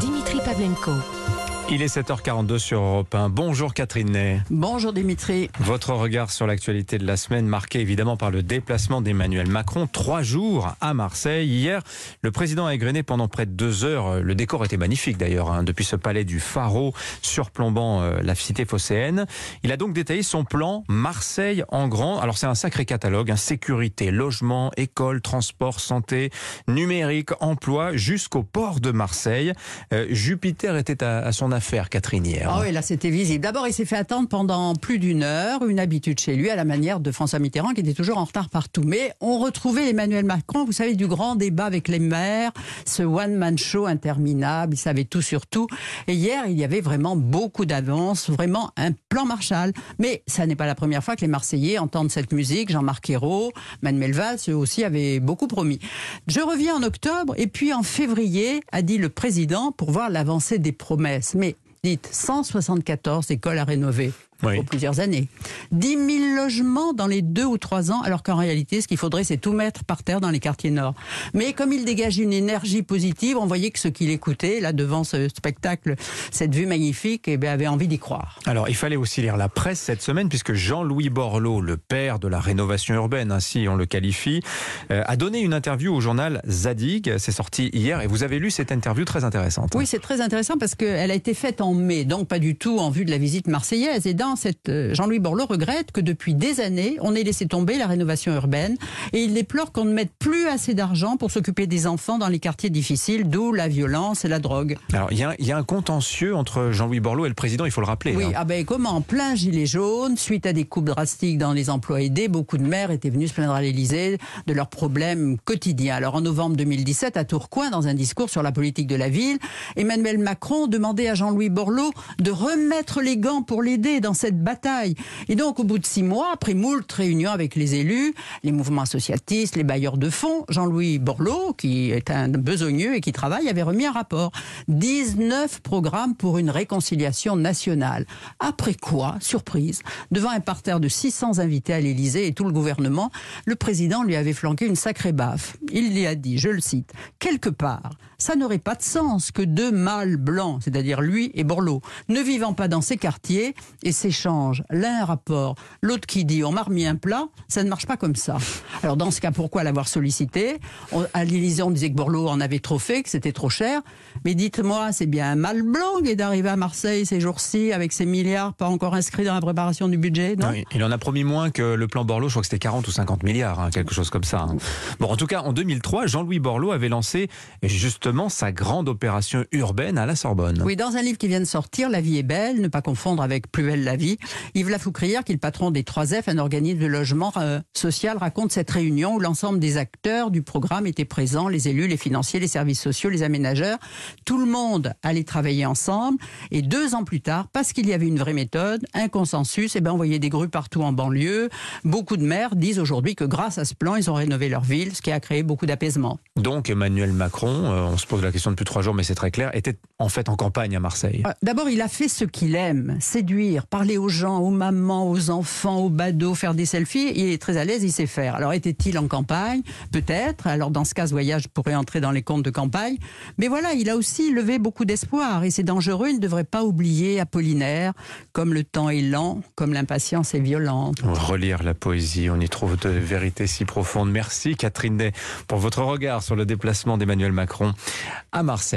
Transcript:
Dimitri Pavlenko. Il est 7h42 sur Europe 1. Bonjour Catherine Ney. Bonjour Dimitri. Votre regard sur l'actualité de la semaine, marqué évidemment par le déplacement d'Emmanuel Macron, trois jours à Marseille. Hier, le président a égrené pendant près de deux heures. Le décor était magnifique d'ailleurs, hein, depuis ce palais du Pharaon surplombant euh, la cité phocéenne. Il a donc détaillé son plan Marseille en grand. Alors c'est un sacré catalogue, hein, sécurité, logement, école, transport, santé, numérique, emploi, jusqu'au port de Marseille. Euh, Jupiter était à, à son affaire, Catherine. Ah oui, là c'était visible. D'abord, il s'est fait attendre pendant plus d'une heure, une habitude chez lui, à la manière de François Mitterrand, qui était toujours en retard partout. Mais on retrouvait Emmanuel Macron, vous savez, du grand débat avec les maires, ce one-man show interminable, il savait tout sur tout. Et hier, il y avait vraiment beaucoup d'avance, vraiment un plan Marshall. Mais ça n'est pas la première fois que les Marseillais entendent cette musique. Jean-Marc Ayrault, Manuel Valls, eux aussi avaient beaucoup promis. Je reviens en octobre, et puis en février, a dit le président, pour voir l'avancée des promesses. Dites 174 écoles à rénover Oui. pour plusieurs années. 10 000 logements dans les deux ou trois ans, alors qu'en réalité, ce qu'il faudrait, c'est tout mettre par terre dans les quartiers nord. Mais comme il dégage une énergie positive, on voyait que ceux qui l'écoutaient, là, devant ce spectacle, cette vue magnifique, eh bien, avaient envie d'y croire. Alors, il fallait aussi lire la presse cette semaine, puisque Jean-Louis Borloo, le père de la rénovation urbaine, ainsi on le qualifie, euh, a donné une interview au journal Zadig. C'est sorti hier, et vous avez lu cette interview très intéressante. Oui, c'est très intéressant parce qu'elle a été faite en mai, donc pas du tout en vue de la visite marseillaise. Et dans euh, Jean-Louis Borloo regrette que depuis des années, on ait laissé tomber la rénovation urbaine et il déplore qu'on ne mette plus assez d'argent pour s'occuper des enfants dans les quartiers difficiles, d'où la violence et la drogue. Alors, il y, a, il y a un contentieux entre Jean-Louis Borloo et le président, il faut le rappeler. Oui, hein. ah ben comment En plein gilet jaune, suite à des coupes drastiques dans les emplois aidés, beaucoup de maires étaient venus se plaindre à l'Élysée de leurs problèmes quotidiens. Alors en novembre 2017, à Tourcoing, dans un discours sur la politique de la ville, Emmanuel Macron demandait à Jean-Louis Borloo de remettre les gants pour l'aider dans cette bataille. Et donc au bout de six mois, après moult réunions avec les élus, les mouvements associatistes, les bailleurs de fonds, Jean-Louis Borloo, qui est un besogneux et qui travaille, avait remis un rapport. 19 programmes pour une réconciliation nationale. Après quoi, surprise, devant un parterre de 600 invités à l'Élysée et tout le gouvernement, le président lui avait flanqué une sacrée baffe. Il lui a dit, je le cite, quelque part, ça n'aurait pas de sens que deux mâles blancs, c'est-à-dire lui et Borloo, ne vivant pas dans ces quartiers et s'échangent l'un un rapport, l'autre qui dit on m'a remis un plat, ça ne marche pas comme ça. Alors dans ce cas, pourquoi l'avoir sollicité? On- À l'Élysée, on disait que Borloo en avait trop fait, que c'était trop cher. Mais dites-moi, c'est bien un mâle blanc d'arriver à Marseille ces jours-ci avec ses milliards pas encore inscrits dans la préparation du budget, non? Oui, il en a promis moins que le plan Borloo, je crois que c'était 40 ou 50 milliards, hein, quelque chose comme ça. hein. Bon, en tout cas, en 2003, Jean-Louis Borloo avait lancé justement sa grande opération urbaine à la Sorbonne. Oui, dans un livre qui vient de sortir, La vie est belle, ne pas confondre avec Plus belle la vie, Yves Lafoucrière, qui est le patron des 3F, un organisme de logement euh, social, raconte cette réunion où l'ensemble des acteurs du programme étaient présents, les élus, les financiers, les services sociaux, les aménageurs. Tout le monde allait travailler ensemble. Et deux ans plus tard, parce qu'il y avait une vraie méthode, un consensus, et ben, on voyait des grues partout en banlieue. Beaucoup de maires disent aujourd'hui que grâce à ce plan, ils ont rénové leur ville, ce qui a créé beaucoup d'apaisement. Donc Emmanuel Macron, euh, on se pose la question depuis trois jours, mais c'est très clair, était en fait en campagne à Marseille. Euh, D'abord, il a fait ce qu'il aime, séduire, parler aux gens, aux mamans, aux enfants, aux badauds, faire des selfies. Il est très à l'aise, il sait faire. Alors, était-il en campagne? Peut-être. Alors, dans ce cas, ce voyage pourrait entrer dans les comptes de campagne. Mais voilà, il a aussi levé beaucoup d'espoir. Et c'est dangereux, il ne devrait pas oublier Apollinaire. Comme le temps est lent, comme l'impatience est violente. Relire la poésie, on y trouve de vérités si profondes. Merci Catherine Day pour votre regard sur le déplacement d'Emmanuel Macron à Marseille.